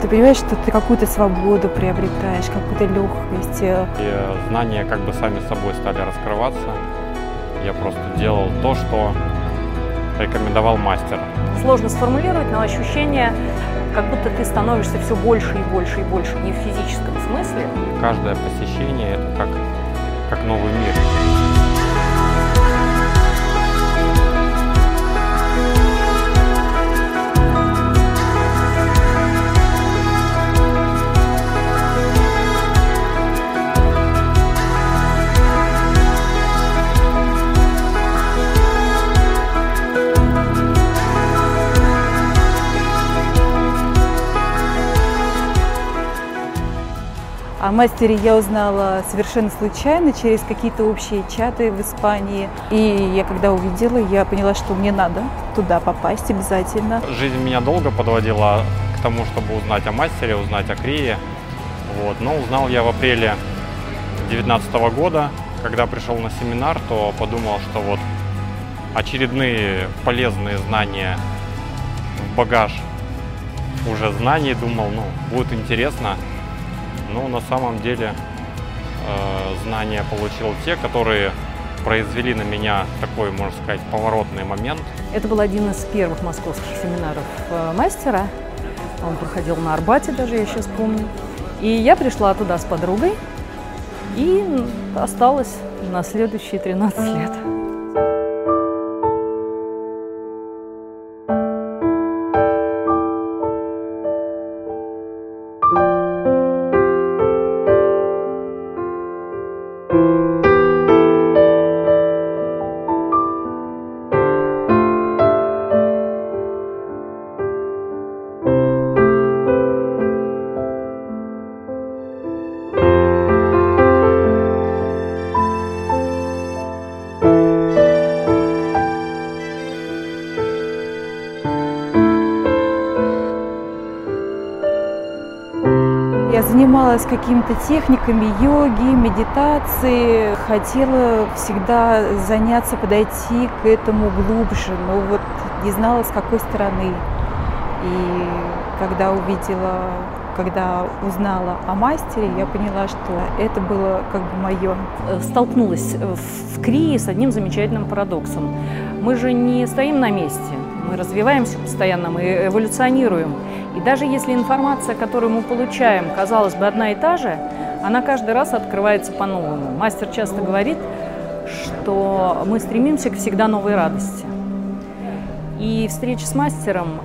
Ты понимаешь, что ты какую-то свободу приобретаешь, какую-то легкость. И знания как бы сами собой стали раскрываться. Я просто делал то, что рекомендовал мастер. Сложно сформулировать, но ощущение, как будто ты становишься все больше и больше и больше, не в физическом смысле. Каждое посещение – это как, как новый мир. О мастере я узнала совершенно случайно, через какие-то общие чаты в Испании. И я когда увидела, я поняла, что мне надо туда попасть обязательно. Жизнь меня долго подводила к тому, чтобы узнать о мастере, узнать о Крие. Вот. Но узнал я в апреле 2019 года, когда пришел на семинар, то подумал, что вот очередные полезные знания в багаж уже знаний, думал, ну, будет интересно. Но на самом деле э, знания получил те, которые произвели на меня такой, можно сказать, поворотный момент. Это был один из первых московских семинаров э, мастера. Он проходил на Арбате даже, я сейчас помню. И я пришла туда с подругой и осталась на следующие 13 лет. Занималась какими-то техниками йоги, медитации. Хотела всегда заняться, подойти к этому глубже, но вот не знала, с какой стороны. И когда увидела, когда узнала о мастере, я поняла, что это было как бы мое. Столкнулась в Крии с одним замечательным парадоксом. Мы же не стоим на месте, мы развиваемся постоянно, мы эволюционируем. И даже если информация, которую мы получаем, казалось бы, одна и та же, она каждый раз открывается по-новому. Мастер часто говорит, что мы стремимся к всегда новой радости. И встреча с мастером,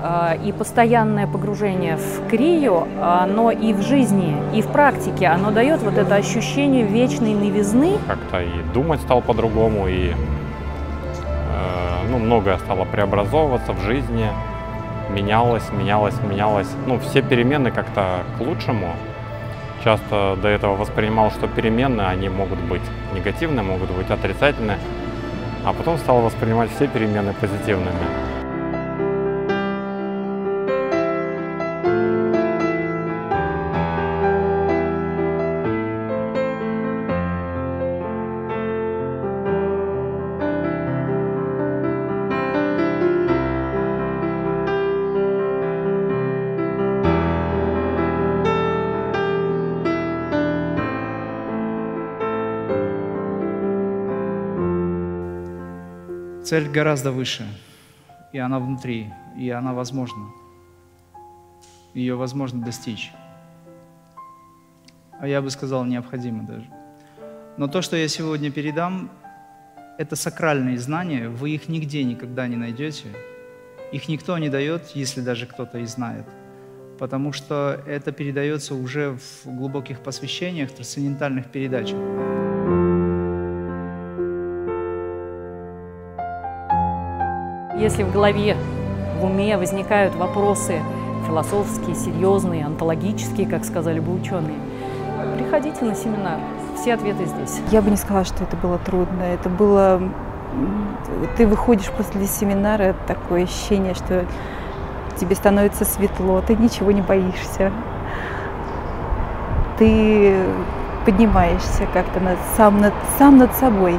и постоянное погружение в крию, но и в жизни, и в практике, оно дает вот это ощущение вечной новизны. Как-то и думать стал по-другому, и ну, многое стало преобразовываться в жизни менялось, менялось, менялось. Ну, все перемены как-то к лучшему. Часто до этого воспринимал, что перемены, они могут быть негативные, могут быть отрицательные. А потом стал воспринимать все перемены позитивными. Цель гораздо выше, и она внутри, и она возможна. Ее возможно достичь. А я бы сказал, необходимо даже. Но то, что я сегодня передам, это сакральные знания, вы их нигде никогда не найдете. Их никто не дает, если даже кто-то и знает. Потому что это передается уже в глубоких посвящениях, трансцендентальных передачах. Если в голове, в уме возникают вопросы философские, серьезные, онтологические, как сказали бы ученые, приходите на семинар. Все ответы здесь. Я бы не сказала, что это было трудно. Это было... Ты выходишь после семинара, такое ощущение, что тебе становится светло, ты ничего не боишься. Ты поднимаешься как-то над, сам, над, сам над собой.